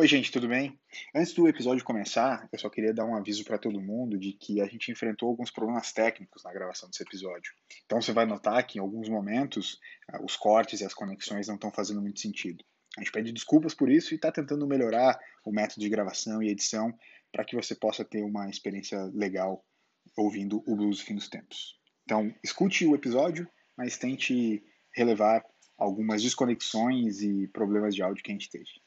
Oi, gente, tudo bem? Antes do episódio começar, eu só queria dar um aviso para todo mundo de que a gente enfrentou alguns problemas técnicos na gravação desse episódio. Então você vai notar que em alguns momentos ah, os cortes e as conexões não estão fazendo muito sentido. A gente pede desculpas por isso e está tentando melhorar o método de gravação e edição para que você possa ter uma experiência legal ouvindo o Blues Fim dos Tempos. Então, escute o episódio, mas tente relevar algumas desconexões e problemas de áudio que a gente teve.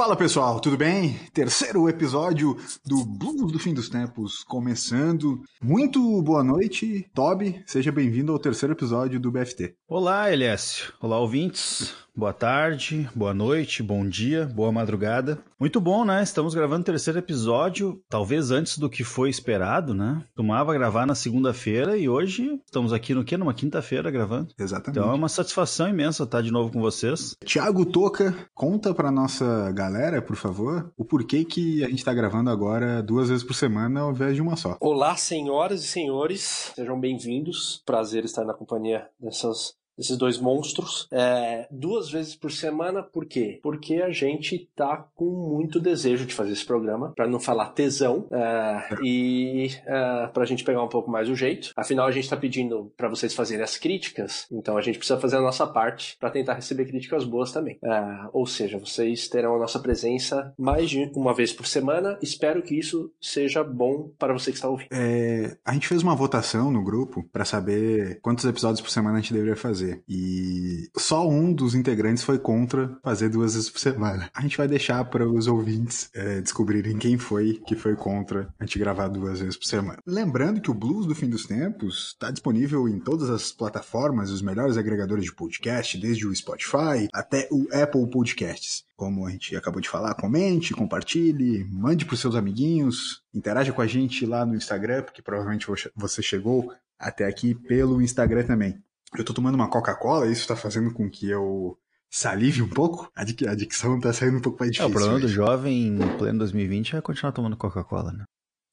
Fala pessoal, tudo bem? Terceiro episódio do Blues do Fim dos Tempos começando. Muito boa noite, Toby. Seja bem-vindo ao terceiro episódio do BFT. Olá, Eliécio. Olá, ouvintes. Boa tarde, boa noite, bom dia, boa madrugada. Muito bom, né? Estamos gravando o terceiro episódio, talvez antes do que foi esperado, né? Tomava gravar na segunda-feira e hoje estamos aqui no quê? Numa quinta-feira gravando. Exatamente. Então é uma satisfação imensa estar de novo com vocês. Tiago Toca, conta pra nossa galera, por favor, o porquê que a gente tá gravando agora duas vezes por semana ao invés de uma só. Olá, senhoras e senhores, sejam bem-vindos. Prazer estar na companhia dessas esses dois monstros, é, duas vezes por semana. Por quê? Porque a gente tá com muito desejo de fazer esse programa, para não falar tesão, é, e é, para a gente pegar um pouco mais o jeito. Afinal, a gente está pedindo para vocês fazerem as críticas, então a gente precisa fazer a nossa parte para tentar receber críticas boas também. É, ou seja, vocês terão a nossa presença mais de uma vez por semana. Espero que isso seja bom para você que está ouvindo. É, a gente fez uma votação no grupo para saber quantos episódios por semana a gente deveria fazer fazer. E só um dos integrantes foi contra fazer duas vezes por semana. A gente vai deixar para os ouvintes é, descobrirem quem foi que foi contra a gente gravar duas vezes por semana. Lembrando que o Blues do Fim dos Tempos está disponível em todas as plataformas, os melhores agregadores de podcast, desde o Spotify até o Apple Podcasts como a gente acabou de falar, comente, compartilhe, mande para os seus amiguinhos, interaja com a gente lá no Instagram, porque provavelmente você chegou até aqui pelo Instagram também eu tô tomando uma Coca-Cola e isso tá fazendo com que eu salive um pouco. A, dic a dicção tá saindo um pouco mais difícil. É, o problema hoje. do jovem em pleno 2020 é continuar tomando Coca-Cola, né?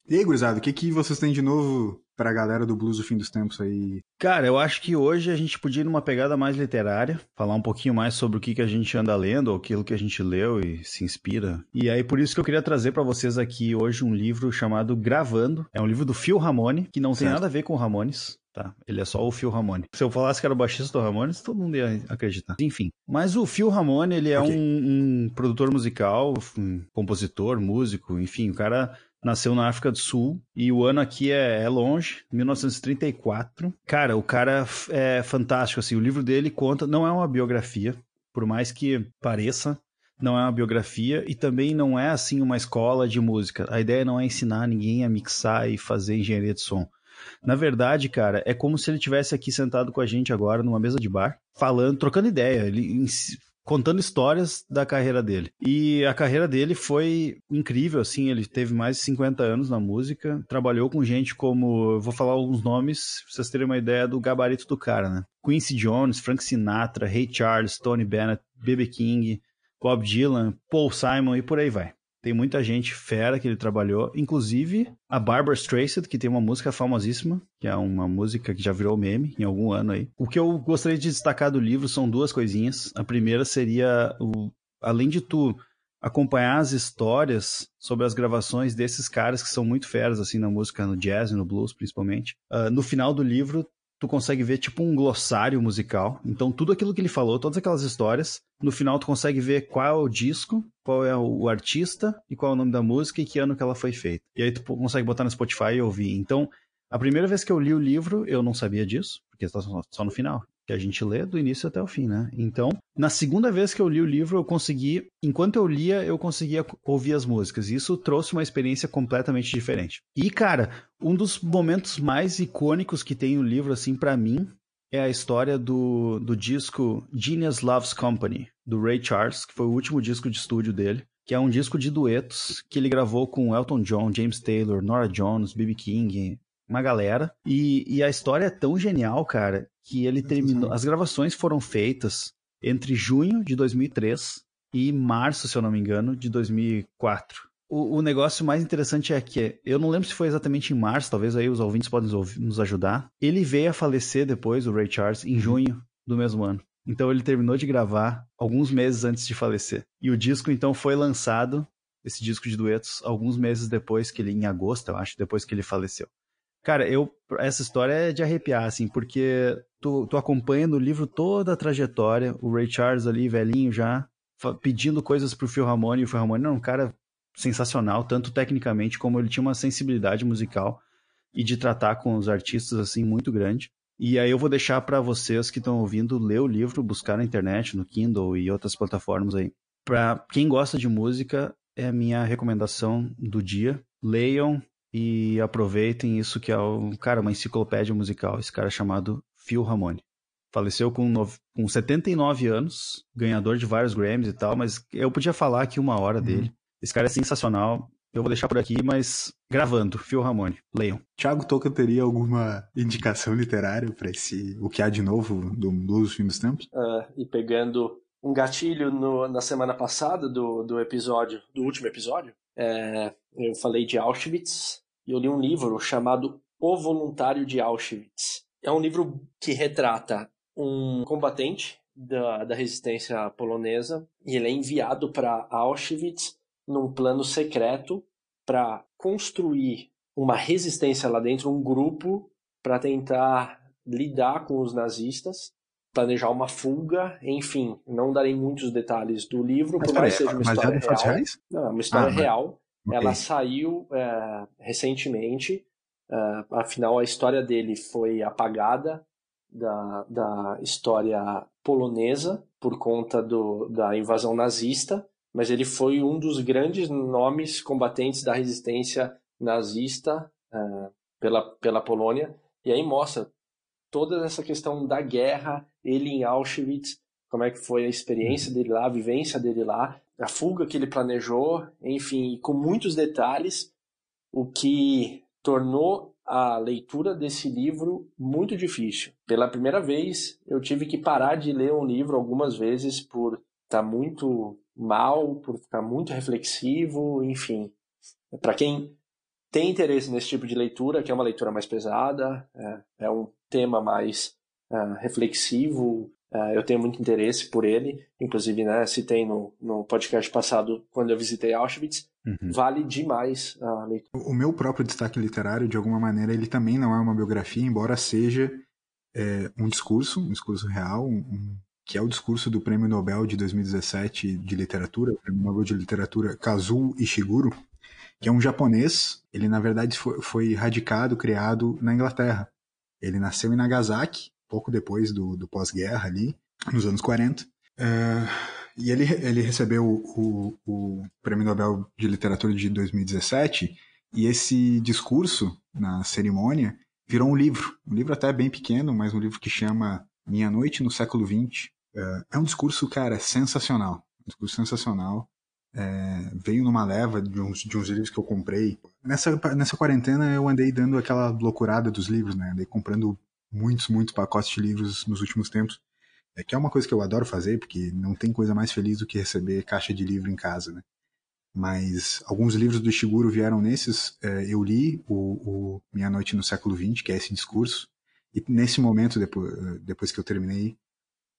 E aí, gurizada, o que, que vocês têm de novo pra galera do Blues do Fim dos Tempos aí? Cara, eu acho que hoje a gente podia ir numa pegada mais literária, falar um pouquinho mais sobre o que, que a gente anda lendo, ou aquilo que a gente leu e se inspira. E aí, por isso que eu queria trazer para vocês aqui hoje um livro chamado Gravando. É um livro do Phil Ramone, que não certo. tem nada a ver com o Ramones tá? Ele é só o Phil Ramone. Se eu falasse que era o baixista do Ramones, todo mundo ia acreditar. Enfim, mas o Phil Ramone, ele é okay. um, um, produtor musical, um compositor, músico, enfim, o cara nasceu na África do Sul e o ano aqui é, é, longe, 1934. Cara, o cara é fantástico, assim, o livro dele conta, não é uma biografia, por mais que pareça, não é uma biografia e também não é assim uma escola de música. A ideia não é ensinar ninguém a mixar e fazer engenharia de som. Na verdade, cara, é como se ele tivesse aqui sentado com a gente agora numa mesa de bar, falando, trocando ideia, ele contando histórias da carreira dele. E a carreira dele foi incrível, assim, ele teve mais de 50 anos na música, trabalhou com gente como, vou falar alguns nomes, pra vocês terem uma ideia do gabarito do cara, né? Quincy Jones, Frank Sinatra, Ray Charles, Tony Bennett, B.B. King, Bob Dylan, Paul Simon e por aí vai. Tem muita gente fera que ele trabalhou, inclusive a Barbara Streisand, que tem uma música famosíssima, que é uma música que já virou meme em algum ano aí. O que eu gostaria de destacar do livro são duas coisinhas. A primeira seria o além de tu acompanhar as histórias sobre as gravações desses caras que são muito feras assim na música, no jazz e no blues principalmente. Uh, no final do livro tu consegue ver tipo um glossário musical. Então tudo aquilo que ele falou, todas aquelas histórias, no final tu consegue ver qual é o disco, qual é o artista e qual é o nome da música e que ano que ela foi feita. E aí tu consegue botar no Spotify e ouvir. Então, a primeira vez que eu li o livro, eu não sabia disso, porque está só no final que a gente lê do início até o fim, né? Então, na segunda vez que eu li o livro, eu consegui, enquanto eu lia, eu conseguia ouvir as músicas. E isso trouxe uma experiência completamente diferente. E, cara, um dos momentos mais icônicos que tem o livro, assim, para mim, é a história do, do disco Genius Loves Company, do Ray Charles, que foi o último disco de estúdio dele, que é um disco de duetos que ele gravou com Elton John, James Taylor, Nora Jones, B.B. King, uma galera. E, e a história é tão genial, cara, que ele terminou. As gravações foram feitas entre junho de 2003 e março, se eu não me engano, de 2004. o, o, negócio mais interessante é que eu não lembro se foi exatamente em março, talvez aí os ouvintes podem nos ajudar. Ele veio a falecer depois, o Ray Charles, em junho do mesmo ano. Então ele terminou de gravar alguns meses antes de falecer. E o disco então foi lançado, esse disco de duetos, alguns meses depois que ele, em agosto, eu acho, depois que ele faleceu. Cara, eu essa história é de arrepiar, assim, porque tu, tu acompanha no livro toda a trajetória, o Ray Charles ali, velhinho já, pedindo coisas pro Phil Ramone, e o Phil Ramone era um cara sensacional, tanto tecnicamente como ele tinha uma sensibilidade musical e de tratar com os artistas assim muito grande. E aí eu vou deixar para vocês que estão ouvindo ler o livro, buscar na internet, no Kindle e outras plataformas aí. Para quem gosta de música, é a minha recomendação do dia. Leiam e aproveitem isso que é o cara uma enciclopédia musical, esse cara chamado Phil Ramone. Faleceu com, no... com 79 anos, ganhador de vários Grammys e tal, mas eu podia falar aqui uma hora uhum. dele. Esse cara é sensacional. Eu vou deixar por aqui, mas gravando, Phil Ramone, leiam. Thiago Toca teria alguma indicação literária para esse O que há de novo do Blues Fim dos Tempos? Uh, e pegando um gatilho no, na semana passada do, do episódio, do último episódio, é, eu falei de Auschwitz e eu li um livro chamado O Voluntário de Auschwitz. É um livro que retrata um combatente da, da resistência polonesa e ele é enviado para Auschwitz num plano secreto para construir uma resistência lá dentro, um grupo para tentar lidar com os nazistas, planejar uma fuga, enfim, não darei muitos detalhes do livro, mas por mais que seja uma história real. Reais? Não, é uma história ah, real. Okay. Ela saiu é, recentemente, é, afinal a história dele foi apagada da, da história polonesa por conta do, da invasão nazista mas ele foi um dos grandes nomes combatentes da resistência nazista uh, pela, pela Polônia. E aí mostra toda essa questão da guerra, ele em Auschwitz, como é que foi a experiência dele lá, a vivência dele lá, a fuga que ele planejou, enfim, com muitos detalhes, o que tornou a leitura desse livro muito difícil. Pela primeira vez, eu tive que parar de ler um livro algumas vezes por estar tá muito mal, por ficar muito reflexivo, enfim. Para quem tem interesse nesse tipo de leitura, que é uma leitura mais pesada, é, é um tema mais uh, reflexivo, uh, eu tenho muito interesse por ele. Inclusive, né, citei no, no podcast passado, quando eu visitei Auschwitz, uhum. vale demais a leitura. O meu próprio destaque literário, de alguma maneira, ele também não é uma biografia, embora seja é, um discurso, um discurso real, um, que é o discurso do Prêmio Nobel de 2017 de Literatura, o Prêmio Nobel de Literatura Kazuo Ishiguro, que é um japonês. Ele, na verdade, foi, foi radicado, criado na Inglaterra. Ele nasceu em Nagasaki, pouco depois do, do pós-guerra ali, nos anos 40. É, e ele, ele recebeu o, o, Prêmio Nobel de Literatura de 2017, e esse discurso na cerimônia virou um livro, um livro até bem pequeno, mas um livro que chama Minha Noite no Século XX, é, é um discurso, cara, sensacional. Um discurso sensacional. É, veio numa leva de uns, de uns livros que eu comprei. Nessa, nessa quarentena eu andei dando aquela loucurada dos livros, né? Andei comprando muitos, muitos pacotes de livros nos últimos tempos. É que é uma coisa que eu adoro fazer, porque não tem coisa mais feliz do que receber caixa de livro em casa, né? Mas alguns livros do Ishiguro vieram nesses. É, eu li o, o Minha Noite no Século XX, que é esse discurso. E nesse momento, depois, depois que eu terminei,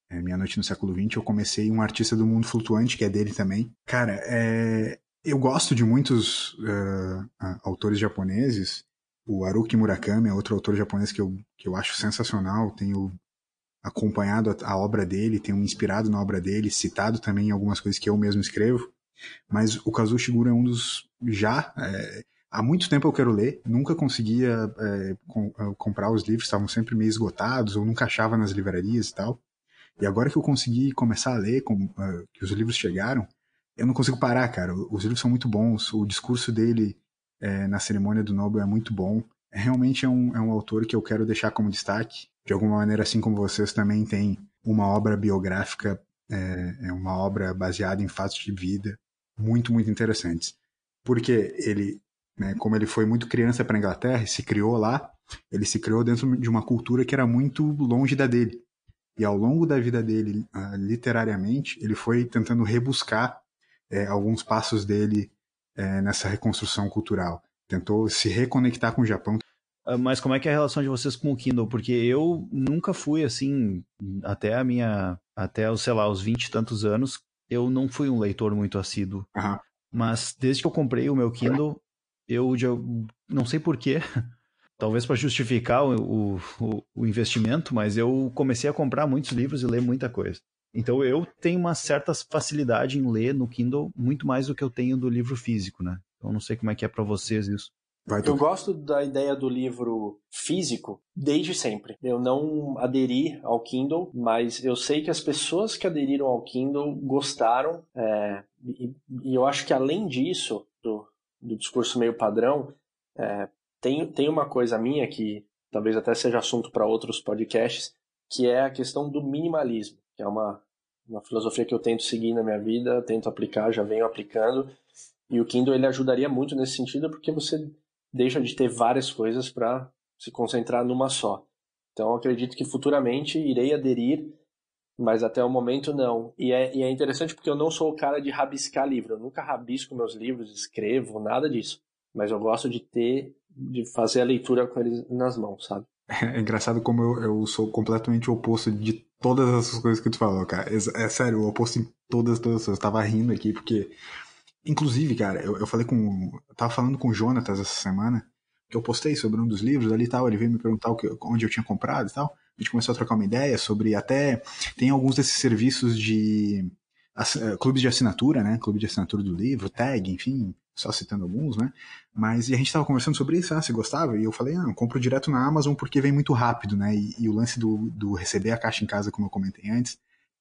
é, Minha Noite no Século XX, eu comecei um artista do mundo flutuante, que é dele também. Cara, é, eu gosto de muitos uh, autores japoneses. O Haruki Murakami é outro autor japonês que eu, que eu acho sensacional. Tenho acompanhado a, a obra dele, tenho me inspirado na obra dele, citado também algumas coisas que eu mesmo escrevo. Mas o Kazuo Shiguro é um dos já. É, há muito tempo eu quero ler, nunca conseguia é, com, comprar os livros, estavam sempre meio esgotados, ou nunca achava nas livrarias e tal. E agora que eu consegui começar a ler, com, uh, que os livros chegaram, eu não consigo parar, cara. Os livros são muito bons, o discurso dele é, na cerimônia do Nobel é muito bom. Realmente é um, é um autor que eu quero deixar como destaque. De alguma maneira, assim como vocês também têm uma obra biográfica, é, é uma obra baseada em fatos de vida muito, muito interessantes. Porque ele, né, como ele foi muito criança para a Inglaterra e se criou lá, ele se criou dentro de uma cultura que era muito longe da dele. E ao longo da vida dele, uh, literariamente, ele foi tentando rebuscar é, alguns passos dele é, nessa reconstrução cultural. Tentou se reconectar com o Japão. Ah, mas como é que é a relação de vocês com o Kindle? Porque eu nunca fui assim, até a minha, até os, sei lá, os 20 e tantos anos, eu não fui um leitor muito assíduo. Uhum. Mas desde que eu comprei o meu Kindle, eu já não sei porquê, talvez para justificar o, o, o, investimento, mas eu comecei a comprar muitos livros e ler muita coisa. Então eu tenho uma certa facilidade em ler no Kindle muito mais do que eu tenho do livro físico, né? Então não sei como é que é para vocês isso. eu gosto da ideia do livro físico desde sempre. Eu não aderi ao Kindle, mas eu sei que as pessoas que aderiram ao Kindle gostaram. É, e, e, eu acho que além disso, do, do discurso meio padrão, é, tem, tem uma coisa minha que talvez até seja assunto para outros podcasts, que é a questão do minimalismo que é uma, uma filosofia que eu tento seguir na minha vida, tento aplicar, já venho aplicando. E o Kindle ele ajudaria muito nesse sentido porque você deixa de ter várias coisas para se concentrar numa só. Então acredito que futuramente irei aderir, mas até o momento não. E é, e é interessante porque eu não sou o cara de rabiscar livro. Eu nunca rabisco meus livros, escrevo, nada disso. Mas eu gosto de ter, de fazer a leitura com eles nas mãos, sabe? É engraçado como eu, eu sou completamente oposto de todas essas coisas que tu falou, cara. É, é sério, o oposto em todas, todas. Eu tava rindo aqui porque. Inclusive, cara, eu, eu falei com. Eu tava falando com o Jonatas essa semana, que eu postei sobre um dos livros ali e tal. Ele veio me perguntar o que, onde eu tinha comprado e tal. A gente começou a trocar uma ideia sobre até. Tem alguns desses serviços de. Uh, clubes de assinatura, né? Clube de assinatura do livro, tag, enfim, só citando alguns, né? Mas e a gente estava conversando sobre isso, ah, você gostava? E eu falei, ah, eu compro direto na Amazon porque vem muito rápido, né? E, e o lance do, do, receber a caixa em casa, como eu comentei antes,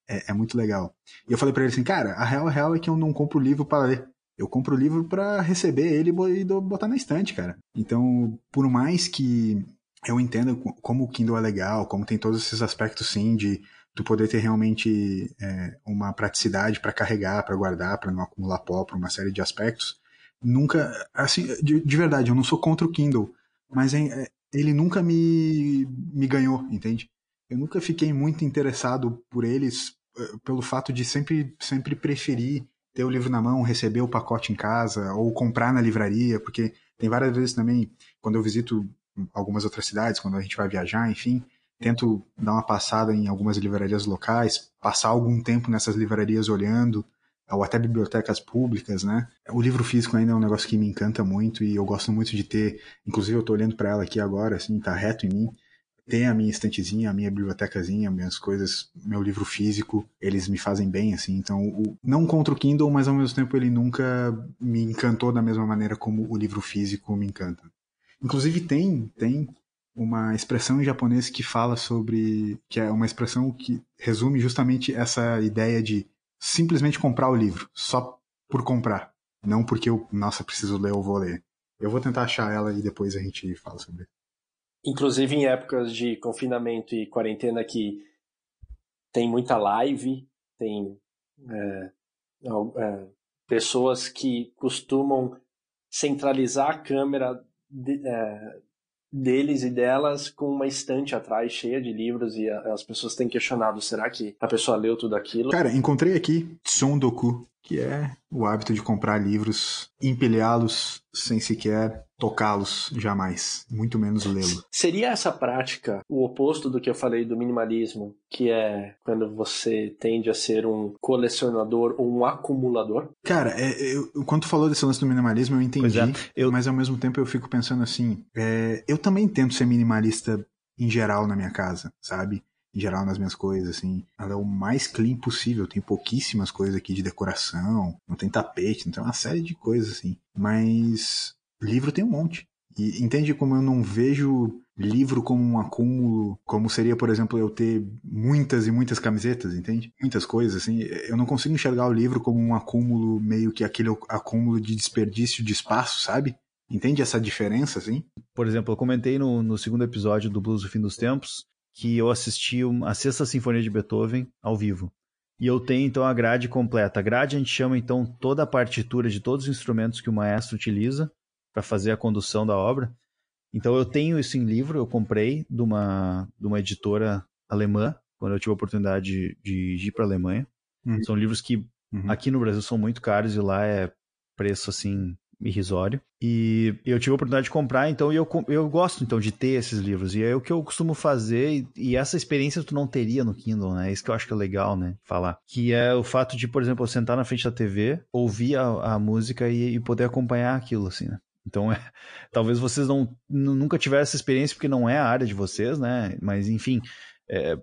é, é muito legal. E eu falei para ele assim, cara, a real, a real é que eu não compro livro para ler. Eu compro o livro para receber ele e botar na estante, cara. Então, por mais que eu entenda como o Kindle é legal, como tem todos esses aspectos, sim, de tu poder ter realmente é, uma praticidade para carregar, para guardar, para não acumular pó, por uma série de aspectos nunca, assim, de, de, verdade, eu não sou contra o Kindle, mas é, ele nunca me, me ganhou, entende? Eu nunca fiquei muito interessado por eles eh, pelo fato de sempre, sempre preferir ter o livro na mão, receber o pacote em casa ou comprar na livraria, porque tem várias vezes também, quando eu visito algumas outras cidades, quando a gente vai viajar, enfim, tento dar uma passada em algumas livrarias locais, passar algum tempo nessas livrarias olhando, ou até bibliotecas públicas, né? O livro físico ainda é um negócio que me encanta muito e eu gosto muito de ter, inclusive eu estou olhando para ela aqui agora, assim, tá reto em mim. Tem a minha estantezinha, a minha bibliotecazinha, minhas coisas, meu livro físico, eles me fazem bem, assim. Então, o, não contra o Kindle, mas ao mesmo tempo ele nunca me encantou da mesma maneira como o livro físico me encanta. Inclusive tem, tem uma expressão em japonês que fala sobre, que é uma expressão que resume justamente essa ideia de simplesmente comprar o livro, só por comprar. Não porque eu, nossa, preciso ler ou vou ler. Eu vou tentar achar ela e depois a gente fala sobre. Inclusive em épocas de confinamento e quarentena que tem muita live, tem é, é, pessoas que costumam centralizar a câmera de, é, deles e delas com uma estante atrás cheia de livros e as pessoas têm questionado, será que a pessoa leu tudo aquilo? Cara, encontrei aqui Sondoku, que é o hábito de comprar livros, empilhá-los sem sequer tocá-los jamais, muito menos lê-lo. Seria essa prática o oposto do que eu falei do minimalismo, que é quando você tende a ser um colecionador ou um acumulador? Cara, é, eu, quando tu falou desse lance do minimalismo, eu entendi, é, eu... mas ao mesmo tempo eu fico pensando assim, é, eu também tento ser minimalista em geral na minha casa, sabe? Em geral nas minhas coisas, assim. Ela é o mais clean possível. Tem pouquíssimas coisas aqui de decoração, não tem tapete, não tem uma série de coisas, assim. Mas livro tem um monte. E entende como eu não vejo livro como um acúmulo, como seria, por exemplo, eu ter muitas e muitas camisetas, entende? Muitas coisas, assim. Eu não consigo enxergar o livro como um acúmulo, meio que aquele acúmulo de desperdício de espaço, sabe? Entende essa diferença, assim? Por exemplo, eu comentei no, no segundo episódio do Blues do Fim dos Tempos que eu assisti a Sexta Sinfonia de Beethoven ao vivo. E eu tenho então a grade completa. A grade a gente chama então toda a partitura de todos os instrumentos que o maestro utiliza para fazer a condução da obra. Então eu tenho isso em livro, eu comprei de uma, de uma editora alemã, quando eu tive a oportunidade de, de ir para a Alemanha. Uhum. São livros que uhum. aqui no Brasil são muito caros e lá é preço assim irrisório. E eu tive a oportunidade de comprar, então eu, eu gosto então de ter esses livros. E é o que eu costumo fazer, e essa experiência tu não teria no Kindle, né? Isso que eu acho que é legal, né? Falar. Que é o fato de, por exemplo, eu sentar na frente da TV, ouvir a, a música e, e poder acompanhar aquilo, assim, né? Então, é, talvez vocês não, nunca tiveram essa experiência porque não é a área de vocês, né? Mas, enfim, é,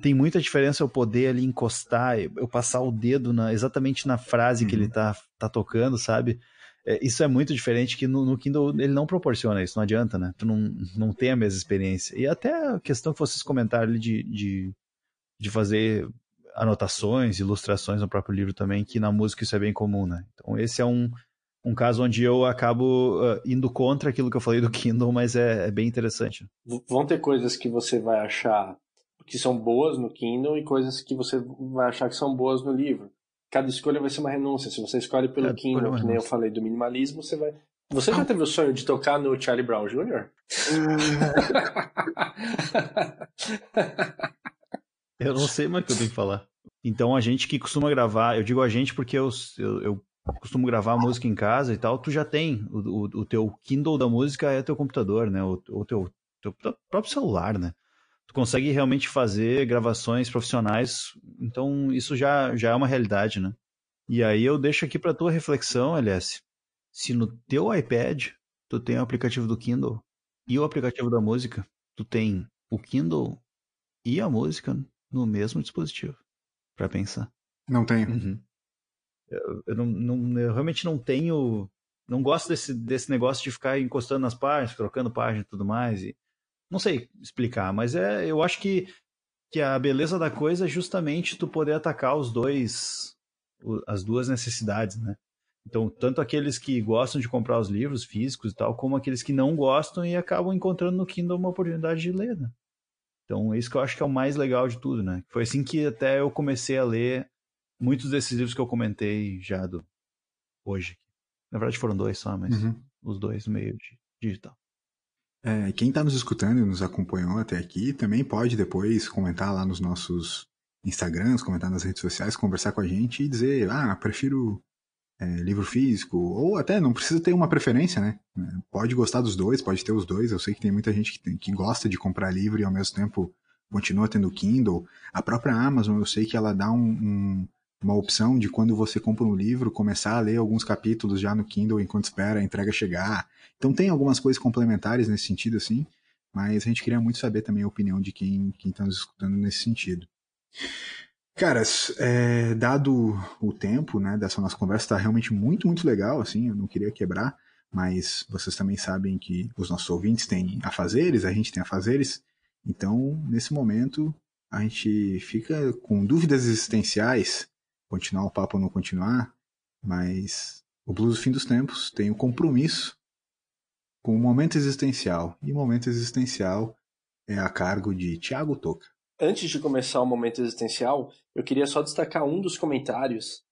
tem muita diferença eu poder ali encostar, eu passar o dedo na, exatamente na frase uhum. que ele uhum. tá, tá tocando, sabe? É, isso é muito diferente que no, no, Kindle ele não proporciona isso, não adianta, né? Tu não, não tem a mesma experiência. E até a questão que vocês comentaram ali de, de, de fazer anotações, ilustrações no próprio livro também, que na música isso é bem comum, né? Então esse é um, um caso onde eu acabo uh, indo contra aquilo que eu falei do Kindle, mas é, é bem interessante. Vão ter coisas que você vai achar que são boas no Kindle e coisas que você vai achar que são boas no livro. Cada escolha vai ser uma renúncia. Se você escolhe pelo é, Kindle, que nem eu falei do minimalismo, você vai. Você já teve o sonho de tocar no Charlie Brown Jr.? eu não sei mais o que eu tenho que falar. Então, a gente que costuma gravar, eu digo a gente porque eu, eu, eu costumo gravar música em casa e tal, tu já tem o, o, o teu Kindle da música é teu computador, né? O, o teu, teu próprio celular, né? Consegue realmente fazer gravações profissionais, então isso já, já é uma realidade, né? E aí eu deixo aqui para tua reflexão, LS. Se no teu iPad tu tem o aplicativo do Kindle e o aplicativo da música, tu tem o Kindle e a música no mesmo dispositivo, para pensar. Não tenho. Uhum. Eu, eu, não, não, eu realmente não tenho, não gosto desse, desse negócio de ficar encostando nas páginas, trocando página e tudo mais. E não sei explicar, mas é, eu acho que, que a beleza da coisa é justamente tu poder atacar os dois, as duas necessidades, né? Então, tanto aqueles que gostam de comprar os livros físicos e tal, como aqueles que não gostam e acabam encontrando no Kindle uma oportunidade de ler, né? Então, é isso que eu acho que é o mais legal de tudo, né? Foi assim que até eu comecei a ler muitos desses livros que eu comentei já do hoje. Na verdade, foram dois só, mas uhum. os dois meio digital. É, quem está nos escutando e nos acompanhou até aqui também pode depois comentar lá nos nossos Instagrams, comentar nas redes sociais, conversar com a gente e dizer, ah, prefiro é, livro físico, ou até não precisa ter uma preferência, né? Pode gostar dos dois, pode ter os dois. Eu sei que tem muita gente que, tem, que gosta de comprar livro e ao mesmo tempo continua tendo Kindle. A própria Amazon, eu sei que ela dá um, um uma opção de quando você compra um livro, começar a ler alguns capítulos já no Kindle enquanto espera a entrega chegar. Então tem algumas coisas complementares nesse sentido, assim, mas a gente queria muito saber também a opinião de quem está nos escutando nesse sentido. Caras, é, dado o tempo né, dessa nossa conversa, está realmente muito, muito legal, assim, eu não queria quebrar, mas vocês também sabem que os nossos ouvintes têm afazeres, a gente tem afazeres, então, nesse momento, a gente fica com dúvidas existenciais continuar o papo ou não continuar, mas o Blues do Fim dos Tempos tem o um compromisso com o momento existencial. E o momento existencial é a cargo de Tiago Toca. Antes de começar o momento existencial, eu queria só destacar um dos comentários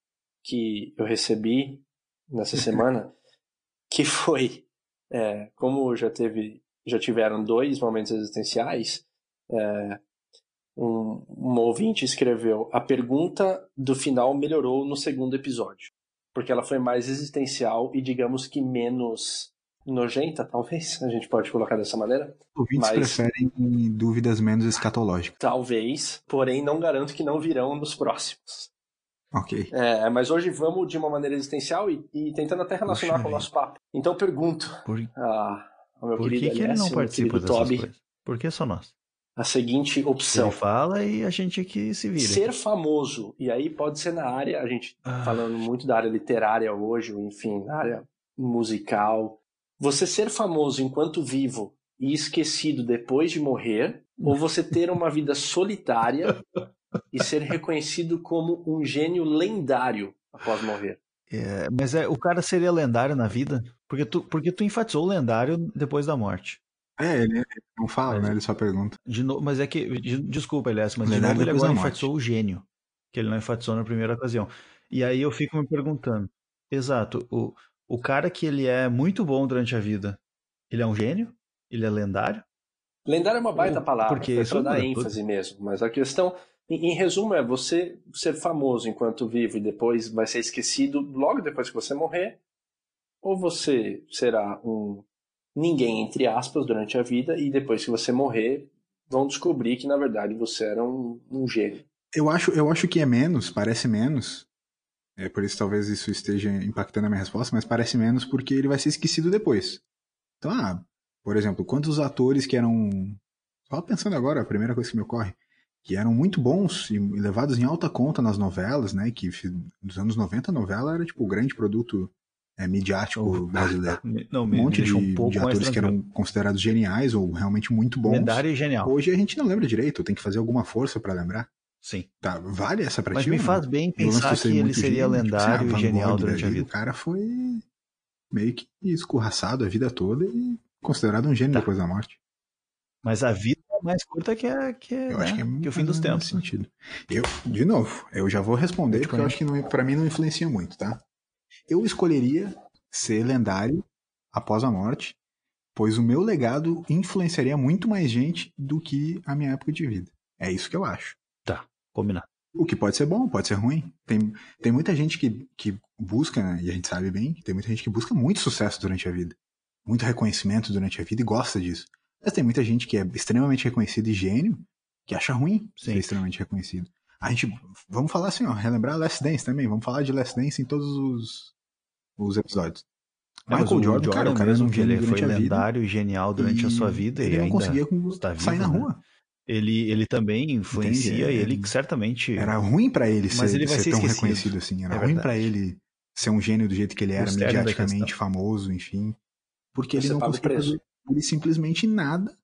que eu recebi nessa semana, que foi, é, como já teve, já tiveram dois momentos existenciais, é, um, um ouvinte escreveu: A pergunta do final melhorou no segundo episódio, porque ela foi mais existencial e, digamos que, menos nojenta, talvez, a gente pode colocar dessa maneira. Ouvintes mas... preferem dúvidas menos escatológicas. Talvez, porém não garanto que não virão nos próximos. Ok. É, mas hoje vamos de uma maneira existencial e, e tentando até relacionar Poxa, com o nosso papo. Então pergunto Por, a, ao meu Por querido que, que ele não participa dessas Toby, coisas? Por que só nós? A seguinte opção. Ele fala e a gente aqui se vira. Ser famoso, e aí pode ser na área, a gente ah. falando muito da área literária hoje, enfim, na área musical. Você ser famoso enquanto vivo e esquecido depois de morrer, ou você ter uma vida solitária e ser reconhecido como um gênio lendário após morrer. É, mas é, o cara seria lendário na vida? Porque tu, porque tu enfatizou o lendário depois da morte. É, ele não fala, mas, né? Ele só pergunta. De no... Mas é que. De... Desculpa, Elias, mas de novo ele agora enfatizou o gênio. Que ele não enfatizou na primeira ocasião. E aí eu fico me perguntando. Exato. O, o cara que ele é muito bom durante a vida, ele é um gênio? Ele é lendário? Lendário é uma baita Ou, palavra. Porque é só dar ênfase tudo. mesmo. Mas a questão. Em, em resumo, é você ser famoso enquanto vivo e depois vai ser esquecido logo depois que você morrer. ou você será um ninguém, entre aspas, durante a vida, e depois que você morrer, vão descobrir que na verdade você era um, um gênio. Eu acho, eu acho que é menos, parece menos. É por isso talvez isso esteja impactando a minha resposta, mas parece menos porque ele vai ser esquecido depois. Então, ah, por exemplo, quantos atores que eram. Só pensando agora, a primeira coisa que me ocorre, que eram muito bons e levados em alta conta nas novelas, né? Que nos anos 90 a novela era tipo o grande produto é, midiático brasileiro. Não, um monte de, um de atores que eram considerados geniais ou realmente muito bons. Lendário e genial. Hoje a gente não lembra direito, tem que fazer alguma força para lembrar. Sim. Tá, vale essa pra Mas ti, me faz bem pensar que ele seria gênio, lendário tipo, assim, e genial durante a vida. O cara foi meio que escorraçado a vida toda e considerado um gênio tá. depois da morte. Mas a vida é mais curta que, é, que, eu né? acho que, é que o fim dos tempos. Sentido. Eu, de novo, eu já vou responder, porque eu acho que pra mim não influencia muito, tá? Eu escolheria ser lendário após a morte, pois o meu legado influenciaria muito mais gente do que a minha época de vida. É isso que eu acho. Tá, combinado. O que pode ser bom, pode ser ruim. Tem, tem muita gente que, que busca, né, e a gente sabe bem, tem muita gente que busca muito sucesso durante a vida. Muito reconhecimento durante a vida e gosta disso. Mas tem muita gente que é extremamente reconhecido e gênio que acha ruim Sim. ser extremamente reconhecido. A gente, vamos falar assim, ó, relembrar Last Dance também. Vamos falar de Last Dance em todos os, os episódios. É, Michael Jordan, Jordan, cara, o cara mesmo que ele foi lendário e genial durante a sua vida e, e ainda conseguia está vivo, sair na né? rua. Ele, ele também influencia Entendi, ele certamente. Era ruim para ele ser, Mas ele vai ser, ser tão esquecido. reconhecido assim. Era é ruim para ele ser um gênio do jeito que ele era, mediaticamente famoso, enfim. Porque Você ele não conseguia fazer ele simplesmente nada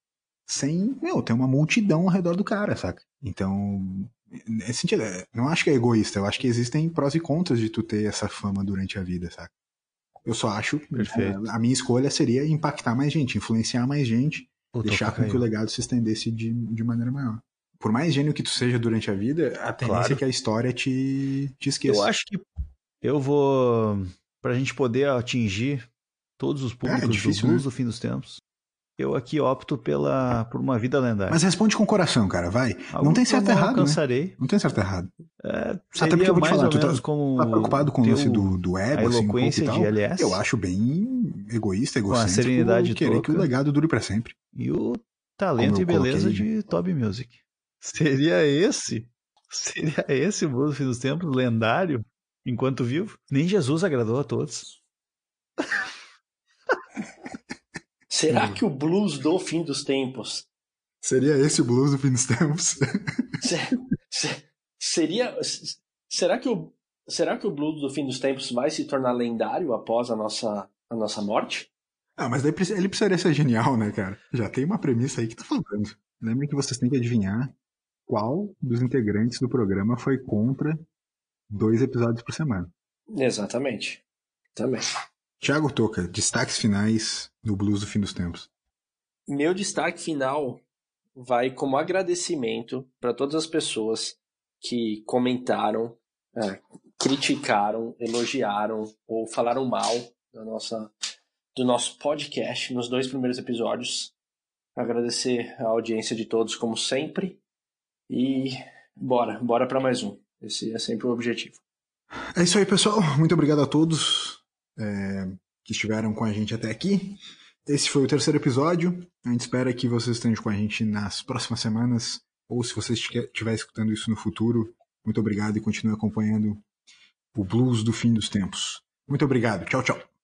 sem, meu, tem uma multidão ao redor do cara, saca? Então, nesse sentido, é, não acho que é egoísta, eu acho que existem prós e contras de tu ter essa fama durante a vida, saca? Eu só acho, Perfeito. a, a minha escolha seria impactar mais gente, influenciar mais gente, deixar com que o legado se estendesse de, de maneira maior. Por mais gênio que tu seja durante a vida, a tendência claro. é que a história te, te esqueça. Eu acho que eu vou, pra gente poder atingir todos os públicos é, é difícil, do blues né? do fim dos tempos, eu aqui opto pela, por uma vida lendária. Mas responde com o coração, cara, vai. Algo não tem certo e errado. Né? Alcançarei. Né? Não tem certo errado. É, Até porque eu vou te falar, tu tá, como tá preocupado com o lance do, do ego, assim, um pouco e tal. LS, eu acho bem egoísta, egocêntrico. Com a serenidade querer toca, que o legado dure para sempre. E o talento e beleza de Toby Music. Seria esse? Seria esse o Fim dos Tempos, lendário, enquanto vivo? Nem Jesus agradou a todos. Será que o blues do fim dos tempos. Seria esse o blues do fim dos tempos? seria. Será que, o, será que o blues do fim dos tempos vai se tornar lendário após a nossa, a nossa morte? Ah, mas daí ele precisaria ser genial, né, cara? Já tem uma premissa aí que tá falando. Lembrem que vocês têm que adivinhar qual dos integrantes do programa foi contra dois episódios por semana. Exatamente. Também. Tiago Toca, destaques finais no Blues do Fim dos Tempos. Meu destaque final vai como agradecimento para todas as pessoas que comentaram, é, criticaram, elogiaram ou falaram mal da nossa, do nosso podcast nos dois primeiros episódios. Agradecer a audiência de todos, como sempre. E bora, bora para mais um. Esse é sempre o objetivo. É isso aí, pessoal. Muito obrigado a todos é, que estiveram com a gente até aqui. Esse foi o terceiro episódio. A gente espera que vocês estejam com a gente nas próximas semanas, ou se você estiver escutando isso no futuro, muito obrigado e continue acompanhando o Blues do Fim dos Tempos. Muito obrigado. Tchau, tchau.